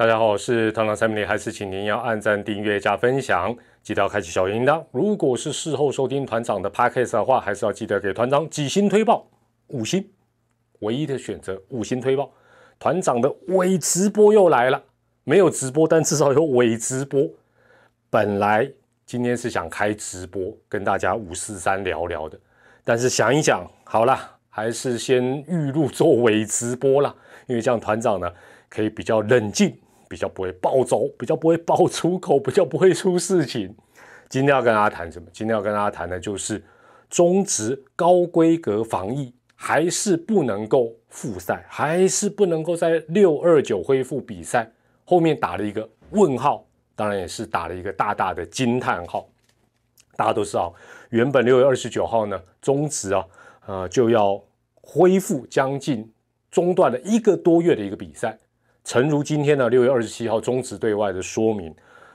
大家好，我是团长蔡明礼，还是请您要按赞、订阅、加分享，记得要开启小铃铛。如果是事后收听团长的 podcast 的话，还是要记得给团长几星推报，五星，唯一的选择，五星推报。团长的伪直播又来了，没有直播，但至少有伪直播。本来今天是想开直播跟大家五四三聊聊的，但是想一想，好了，还是先预录做伪直播了，因为这样团长呢可以比较冷静。比较不会暴走，比较不会爆粗口，比较不会出事情。今天要跟大家谈什么？今天要跟大家谈的就是中职高规格防疫还是不能够复赛，还是不能够在六二九恢复比赛。后面打了一个问号，当然也是打了一个大大的惊叹号。大家都知道，原本六月二十九号呢，中职啊，呃，就要恢复将近中断了一个多月的一个比赛。诚如今天呢，六月二十七号中止对外的说明，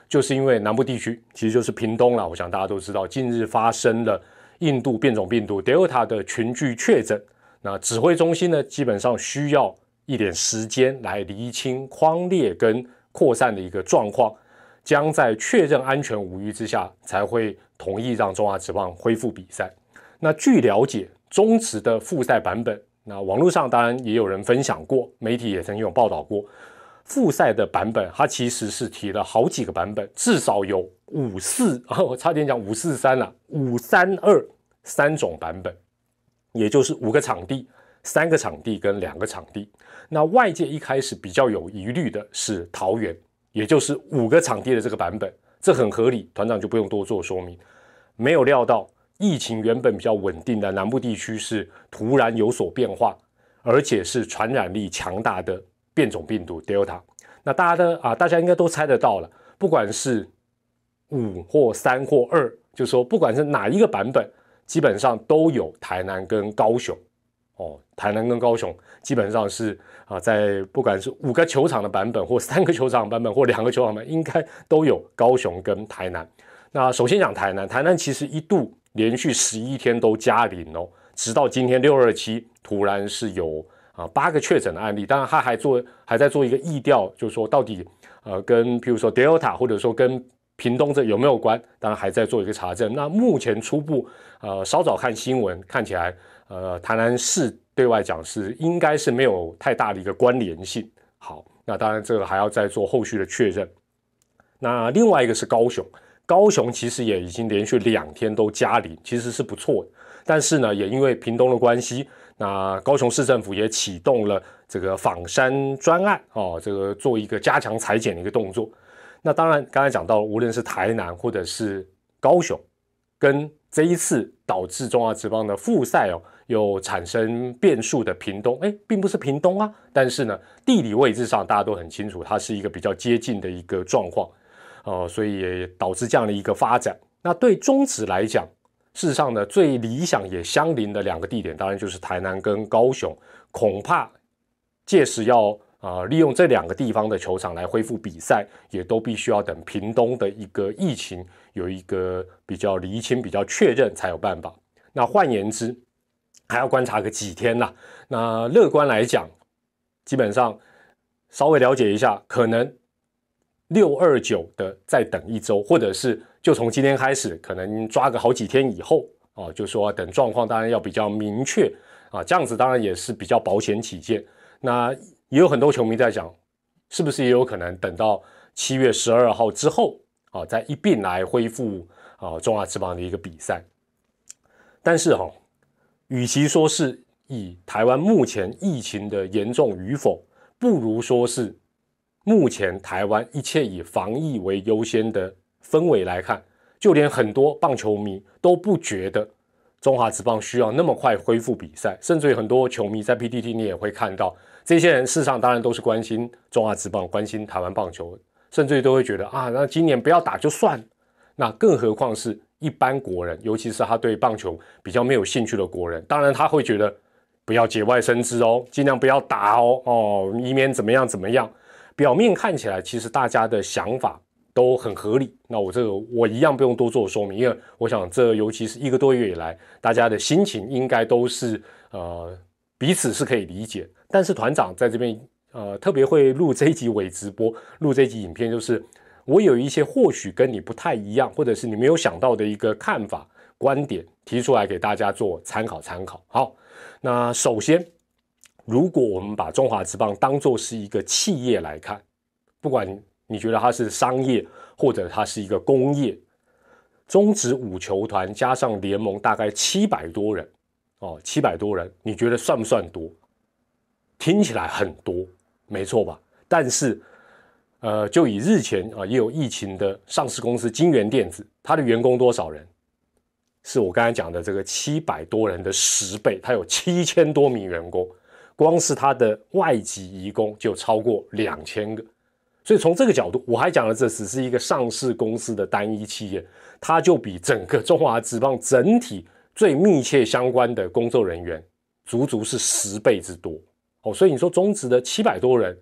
就是因为南部地区其实就是屏东了。我想大家都知道，近日发生了印度变种病毒 Delta 的群聚确诊，那指挥中心呢，基本上需要一点时间来厘清框列跟扩散的一个状况，将在确认安全无虞之下，才会同意让中华职棒恢复比赛。那据了解，中职的复赛版本。那网络上当然也有人分享过，媒体也曾经有报道过复赛的版本，它其实是提了好几个版本，至少有五四啊，我差点讲五四三了，五三二三种版本，也就是五个场地、三个场地跟两个场地。那外界一开始比较有疑虑的是桃园，也就是五个场地的这个版本，这很合理，团长就不用多做说明。没有料到。疫情原本比较稳定的南部地区是突然有所变化，而且是传染力强大的变种病毒 Delta。那大家的啊，大家应该都猜得到了，不管是五或三或二，就说不管是哪一个版本，基本上都有台南跟高雄。哦，台南跟高雄基本上是啊，在不管是五个球场的版本，或三个球场版本，或两个球场版本，应该都有高雄跟台南。那首先讲台南，台南其实一度。连续十一天都加零哦，直到今天六二七突然是有啊八个确诊的案例，当然他还做还在做一个疫调，就是说到底呃跟譬如说 Delta 或者说跟屏东这有没有关，当然还在做一个查证。那目前初步呃稍早看新闻看起来呃台南市对外讲是应该是没有太大的一个关联性。好，那当然这个还要再做后续的确认。那另外一个是高雄。高雄其实也已经连续两天都加零，其实是不错的。但是呢，也因为屏东的关系，那高雄市政府也启动了这个访山专案哦，这个做一个加强裁剪的一个动作。那当然，刚才讲到，无论是台南或者是高雄，跟这一次导致中华职棒的复赛哦，有产生变数的屏东，哎，并不是屏东啊。但是呢，地理位置上大家都很清楚，它是一个比较接近的一个状况。哦，所以也导致这样的一个发展。那对中职来讲，事实上呢，最理想也相邻的两个地点，当然就是台南跟高雄。恐怕届时要啊利用这两个地方的球场来恢复比赛，也都必须要等屏东的一个疫情有一个比较厘清、比较确认才有办法。那换言之，还要观察个几天呐。那乐观来讲，基本上稍微了解一下，可能。六二九的再等一周，或者是就从今天开始，可能抓个好几天以后啊，就说等状况当然要比较明确啊，这样子当然也是比较保险起见。那也有很多球迷在讲，是不是也有可能等到七月十二号之后啊，再一并来恢复啊中华职棒的一个比赛？但是哈，与其说是以台湾目前疫情的严重与否，不如说是。目前台湾一切以防疫为优先的氛围来看，就连很多棒球迷都不觉得中华职棒需要那么快恢复比赛，甚至于很多球迷在 PTT 你也会看到，这些人事实上当然都是关心中华职棒、关心台湾棒球，甚至于都会觉得啊，那今年不要打就算。那更何况是一般国人，尤其是他对棒球比较没有兴趣的国人，当然他会觉得不要节外生枝哦，尽量不要打哦，哦，以免怎么样怎么样。表面看起来，其实大家的想法都很合理。那我这个我一样不用多做说明，因为我想这尤其是一个多月以来，大家的心情应该都是呃彼此是可以理解。但是团长在这边呃特别会录这一集伪直播，录这一集影片，就是我有一些或许跟你不太一样，或者是你没有想到的一个看法观点提出来给大家做参考参考。好，那首先，如果我们把中华职棒当做是一个企业来看，不管你觉得它是商业或者它是一个工业，中职五球团加上联盟大概七百多人。哦，七百多人，你觉得算不算多？听起来很多，没错吧？但是，呃，就以日前啊也有疫情的上市公司金源电子，它的员工多少人？是我刚才讲的这个七百多人的十倍，它有七千多名员工，光是它的外籍移工就超过两千个。所以从这个角度，我还讲了，这只是一个上市公司的单一企业，它就比整个中华职棒整体。最密切相关的工作人员，足足是十倍之多哦，所以你说中职的七百多人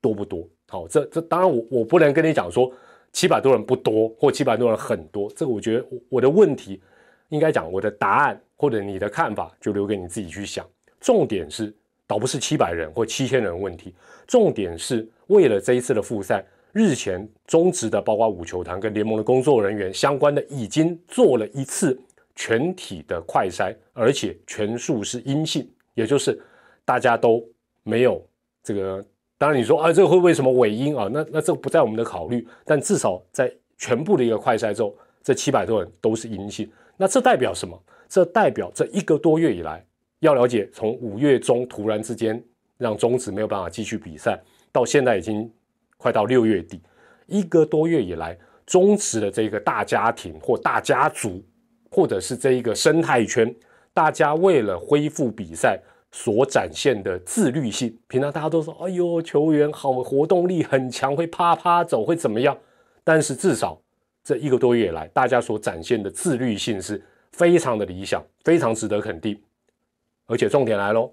多不多？好，这这当然我我不能跟你讲说七百多人不多或七百多人很多，这个我觉得我的问题应该讲我的答案或者你的看法就留给你自己去想。重点是倒不是七百人或七千人问题，重点是为了这一次的复赛，日前中职的包括五球团跟联盟的工作人员相关的已经做了一次。全体的快筛，而且全数是阴性，也就是大家都没有这个。当然你说啊，这个会为什么伪阴啊？那那这个不在我们的考虑。但至少在全部的一个快筛之后，这七百多人都是阴性。那这代表什么？这代表这一个多月以来，要了解从五月中突然之间让中止没有办法继续比赛，到现在已经快到六月底，一个多月以来，中止的这个大家庭或大家族。或者是这一个生态圈，大家为了恢复比赛所展现的自律性，平常大家都说：“哎呦，球员好活动力很强，会啪啪走，会怎么样？”但是至少这一个多月以来，大家所展现的自律性是非常的理想，非常值得肯定。而且重点来喽，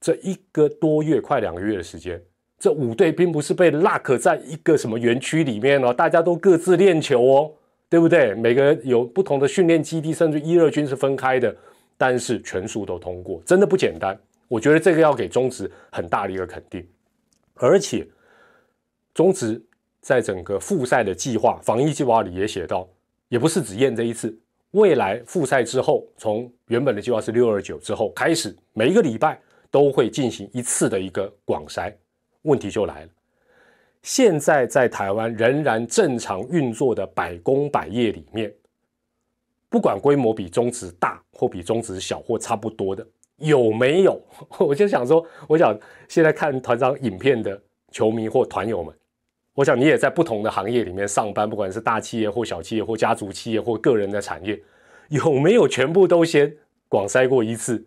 这一个多月快两个月的时间，这五队并不是被 lock 在一个什么园区里面哦，大家都各自练球哦。对不对？每个有不同的训练基地，甚至一、二军是分开的，但是全数都通过，真的不简单。我觉得这个要给中职很大的一个肯定。而且，中职在整个复赛的计划、防疫计划里也写到，也不是只验这一次，未来复赛之后，从原本的计划是六二九之后开始，每一个礼拜都会进行一次的一个广筛。问题就来了。现在在台湾仍然正常运作的百工百业里面，不管规模比中职大或比中职小或差不多的，有没有？我就想说，我想现在看团长影片的球迷或团友们，我想你也在不同的行业里面上班，不管是大企业或小企业或家族企业或个人的产业，有没有全部都先广筛过一次？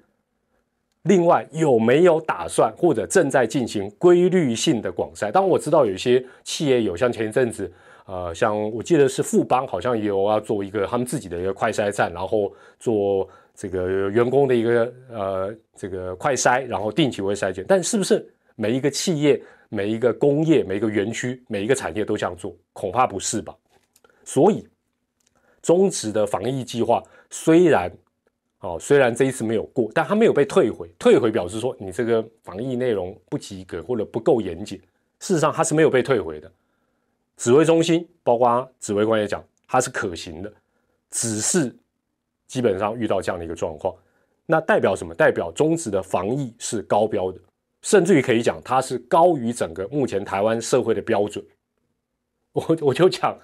另外有没有打算或者正在进行规律性的广筛？当然我知道有一些企业有，像前一阵子，呃，像我记得是富邦好像也有要做一个他们自己的一个快筛站，然后做这个员工的一个呃这个快筛，然后定期会筛检。但是不是每一个企业、每一个工业、每一个园区、每一个产业都这样做？恐怕不是吧。所以中止的防疫计划虽然。哦，虽然这一次没有过，但它没有被退回。退回表示说你这个防疫内容不及格或者不够严谨。事实上，它是没有被退回的。指挥中心包括指挥官也讲，它是可行的，只是基本上遇到这样的一个状况。那代表什么？代表中止的防疫是高标的，甚至于可以讲它是高于整个目前台湾社会的标准。我我就讲，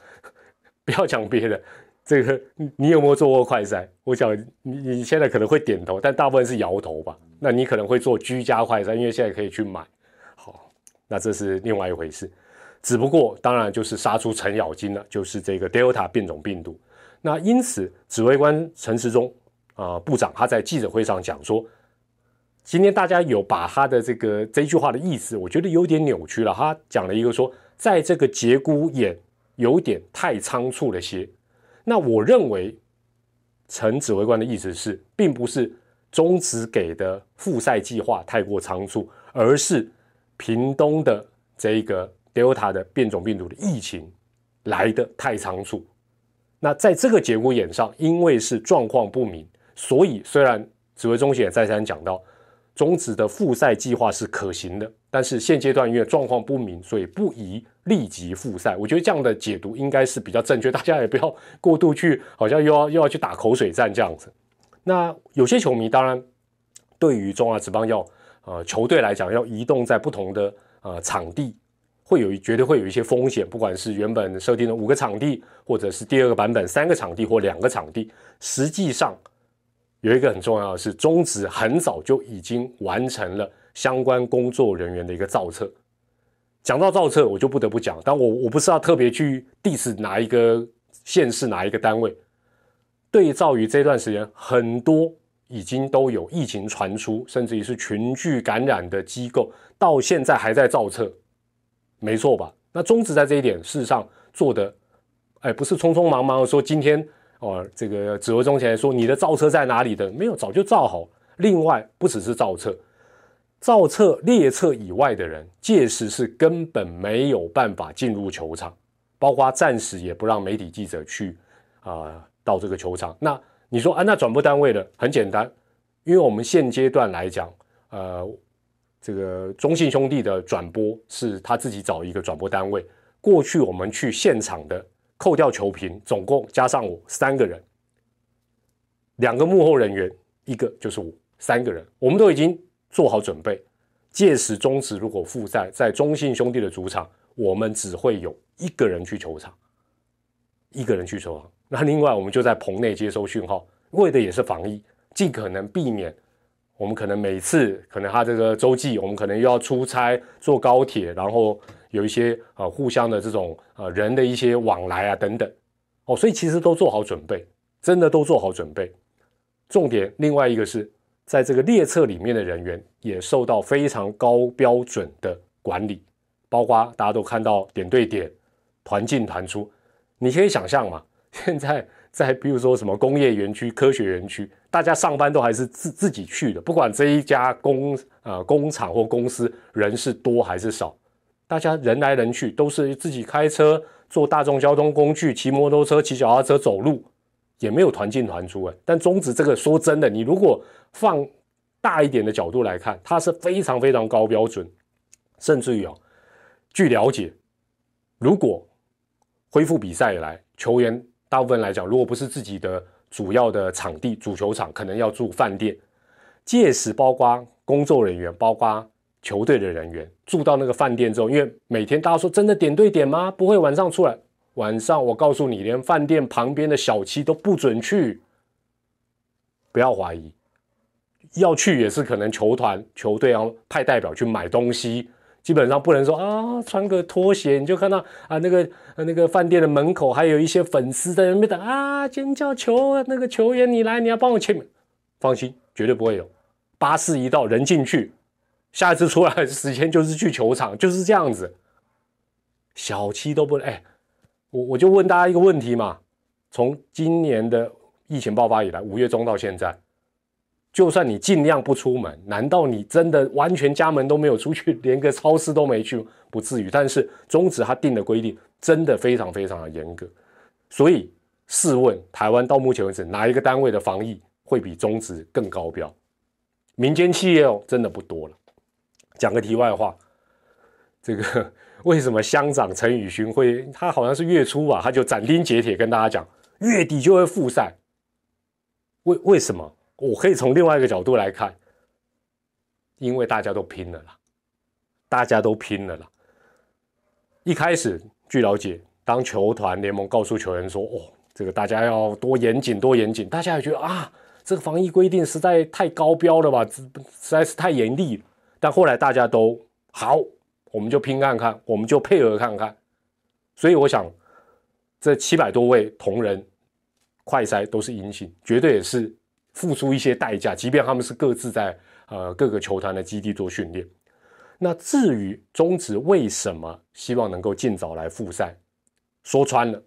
不要讲别的。这个你有没有做过快筛？我想你你现在可能会点头，但大部分是摇头吧。那你可能会做居家快筛，因为现在可以去买。好，那这是另外一回事。只不过当然就是杀出程咬金了，就是这个 Delta 变种病毒。那因此，指挥官陈时中啊部长他在记者会上讲说，今天大家有把他的这个这句话的意思，我觉得有点扭曲了。他讲了一个说，在这个节骨眼有点太仓促了些。那我认为，陈指挥官的意思是，并不是中职给的复赛计划太过仓促，而是屏东的这个 Delta 的变种病毒的疫情来的太仓促。那在这个节骨眼上，因为是状况不明，所以虽然指挥中心也再三讲到，中止的复赛计划是可行的，但是现阶段因为状况不明，所以不宜立即复赛。我觉得这样的解读应该是比较正确，大家也不要过度去，好像又要又要去打口水战这样子。那有些球迷当然对于中华职棒要呃球队来讲要移动在不同的呃场地，会有绝对会有一些风险，不管是原本设定的五个场地，或者是第二个版本三个场地或两个场地，实际上。有一个很重要的是，中职很早就已经完成了相关工作人员的一个造册。讲到造册，我就不得不讲，但我我不是要特别去 diss 哪一个县市哪一个单位。对照于这段时间，很多已经都有疫情传出，甚至于是群聚感染的机构，到现在还在造册，没错吧？那中职在这一点事实上做的，哎，不是匆匆忙忙说今天。哦，这个指挥中前说你的造车在哪里的？没有，早就造好。另外，不只是造车，造车列车以外的人，届时是根本没有办法进入球场，包括暂时也不让媒体记者去啊到这个球场。那你说啊，那转播单位的很简单，因为我们现阶段来讲，呃，这个中信兄弟的转播是他自己找一个转播单位。过去我们去现场的。扣掉球评，总共加上我三个人，两个幕后人员，一个就是我，三个人，我们都已经做好准备。届时中止如果复赛在中信兄弟的主场，我们只会有一个人去球场，一个人去球场。那另外我们就在棚内接收讯号，为的也是防疫，尽可能避免我们可能每次可能他这个周记，我们可能又要出差坐高铁，然后。有一些呃互相的这种呃人的一些往来啊等等哦，所以其实都做好准备，真的都做好准备。重点另外一个是在这个列车里面的人员也受到非常高标准的管理，包括大家都看到点对点、团进团出。你可以想象嘛，现在在比如说什么工业园区、科学园区，大家上班都还是自自己去的，不管这一家工呃工厂或公司人是多还是少。大家人来人去都是自己开车、坐大众交通工具、骑摩托车、骑脚踏车、走路，也没有团进团出哎。但中职这个说真的，你如果放大一点的角度来看，它是非常非常高标准，甚至于哦，据了解，如果恢复比赛以来，球员大部分来讲，如果不是自己的主要的场地主球场，可能要住饭店，届时包括工作人员，包括。球队的人员住到那个饭店之后，因为每天大家说真的点对点吗？不会晚上出来。晚上我告诉你，连饭店旁边的小七都不准去，不要怀疑。要去也是可能球团球队要派代表去买东西，基本上不能说啊穿个拖鞋你就看到啊那个那个饭店的门口还有一些粉丝在那边等啊尖叫球那个球员你来你要帮我签名，放心绝对不会有。巴士一到人进去。下一次出来的时间就是去球场，就是这样子。小七都不哎，我我就问大家一个问题嘛：从今年的疫情爆发以来，五月中到现在，就算你尽量不出门，难道你真的完全家门都没有出去，连个超市都没去？不至于。但是中止他定的规定真的非常非常的严格，所以试问台湾到目前为止，哪一个单位的防疫会比中止更高标？民间企业哦，真的不多了。讲个题外话，这个 为什么乡长陈宇勋会？他好像是月初吧，他就斩钉截铁跟大家讲，月底就会复赛。为为什么？我可以从另外一个角度来看，因为大家都拼了啦，大家都拼了啦。一开始据了解，当球团联盟告诉球员说：“哦，这个大家要多严谨，多严谨。”大家也觉得啊，这个防疫规定实在太高标了吧，实在是太严厉。但后来大家都好，我们就拼看看，我们就配合看看。所以我想，这七百多位同仁快筛都是阴性，绝对也是付出一些代价。即便他们是各自在呃各个球团的基地做训练。那至于中职为什么希望能够尽早来复赛，说穿了，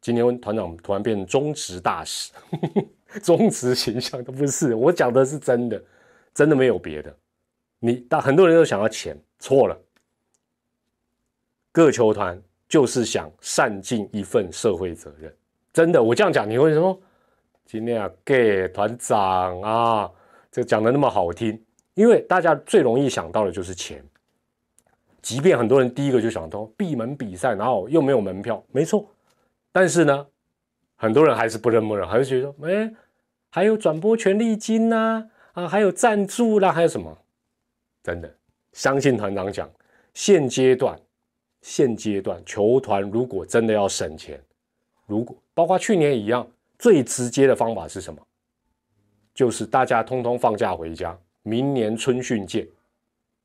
今天团长突然变成中职大使，中职形象都不是，我讲的是真的，真的没有别的。你但很多人都想要钱，错了。各球团就是想善尽一份社会责任，真的。我这样讲，你会说今天啊，给团长啊，这讲的那么好听，因为大家最容易想到的就是钱。即便很多人第一个就想到闭门比赛，然后又没有门票，没错。但是呢，很多人还是不认不认，还是觉得，哎，还有转播权利金呐，啊，还有赞助啦，还有什么？真的，相信团长讲，现阶段，现阶段球团如果真的要省钱，如果包括去年一样，最直接的方法是什么？就是大家通通放假回家，明年春训见，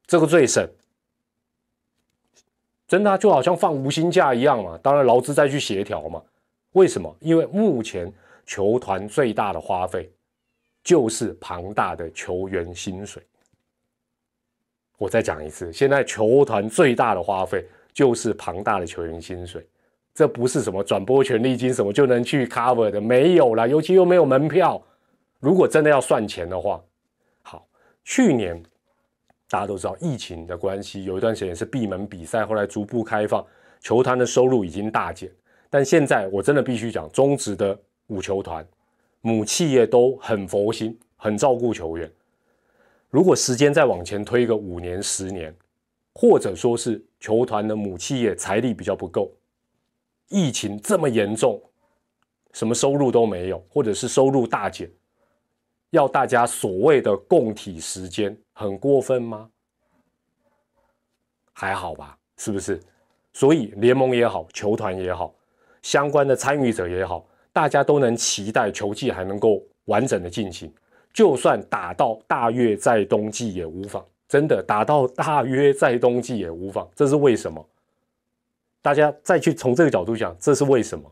这个最省。真的就好像放无薪假一样嘛，当然劳资再去协调嘛。为什么？因为目前球团最大的花费就是庞大的球员薪水。我再讲一次，现在球团最大的花费就是庞大的球员薪水，这不是什么转播权利金什么就能去 cover 的，没有了，尤其又没有门票。如果真的要算钱的话，好，去年。大家都知道疫情的关系，有一段时间是闭门比赛，后来逐步开放，球团的收入已经大减。但现在我真的必须讲，中职的五球团母企业都很佛心，很照顾球员。如果时间再往前推个五年、十年，或者说是球团的母企业财力比较不够，疫情这么严重，什么收入都没有，或者是收入大减。要大家所谓的共体时间，很过分吗？还好吧，是不是？所以联盟也好，球团也好，相关的参与者也好，大家都能期待球季还能够完整的进行。就算打到大约在冬季也无妨，真的打到大约在冬季也无妨。这是为什么？大家再去从这个角度讲，这是为什么？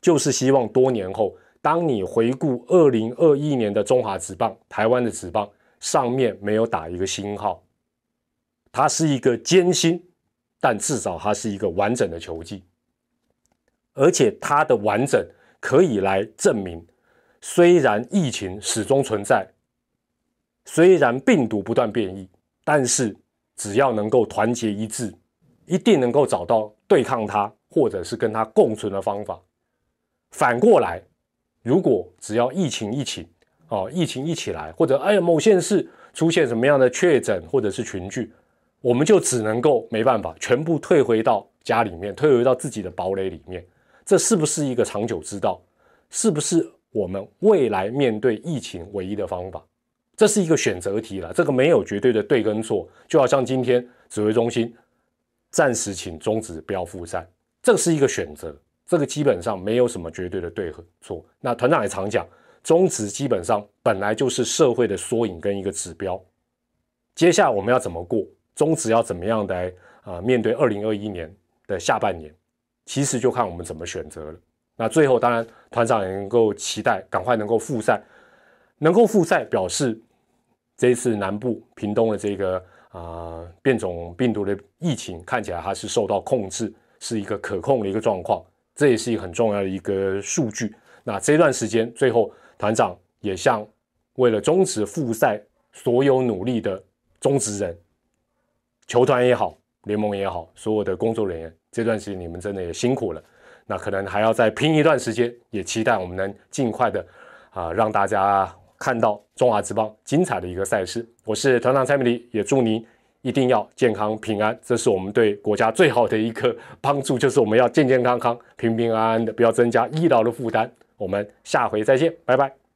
就是希望多年后。当你回顾二零二一年的中华职棒，台湾的职棒上面没有打一个星号，它是一个艰辛，但至少它是一个完整的球季，而且它的完整可以来证明，虽然疫情始终存在，虽然病毒不断变异，但是只要能够团结一致，一定能够找到对抗它或者是跟它共存的方法。反过来。如果只要疫情一起，哦，疫情一起来，或者哎呀某县市出现什么样的确诊或者是群聚，我们就只能够没办法，全部退回到家里面，退回到自己的堡垒里面。这是不是一个长久之道？是不是我们未来面对疫情唯一的方法？这是一个选择题了，这个没有绝对的对跟错。就好像今天指挥中心暂时请终止不要复赛，这是一个选择。这个基本上没有什么绝对的对和错。那团长也常讲，中职基本上本来就是社会的缩影跟一个指标。接下来我们要怎么过？中职要怎么样来啊？面对二零二一年的下半年，其实就看我们怎么选择了。那最后当然团长也能够期待赶快能够复赛，能够复赛表示这一次南部屏东的这个啊变种病毒的疫情看起来还是受到控制，是一个可控的一个状况。这也是一个很重要的一个数据。那这段时间，最后团长也向为了终止复赛所有努力的中职人、球团也好、联盟也好，所有的工作人员，这段时间你们真的也辛苦了。那可能还要再拼一段时间，也期待我们能尽快的啊，让大家看到中华之邦精彩的一个赛事。我是团长蔡明礼，也祝您。一定要健康平安，这是我们对国家最好的一个 帮助，就是我们要健健康康、平平安安的，不要增加医疗的负担。我们下回再见，拜拜。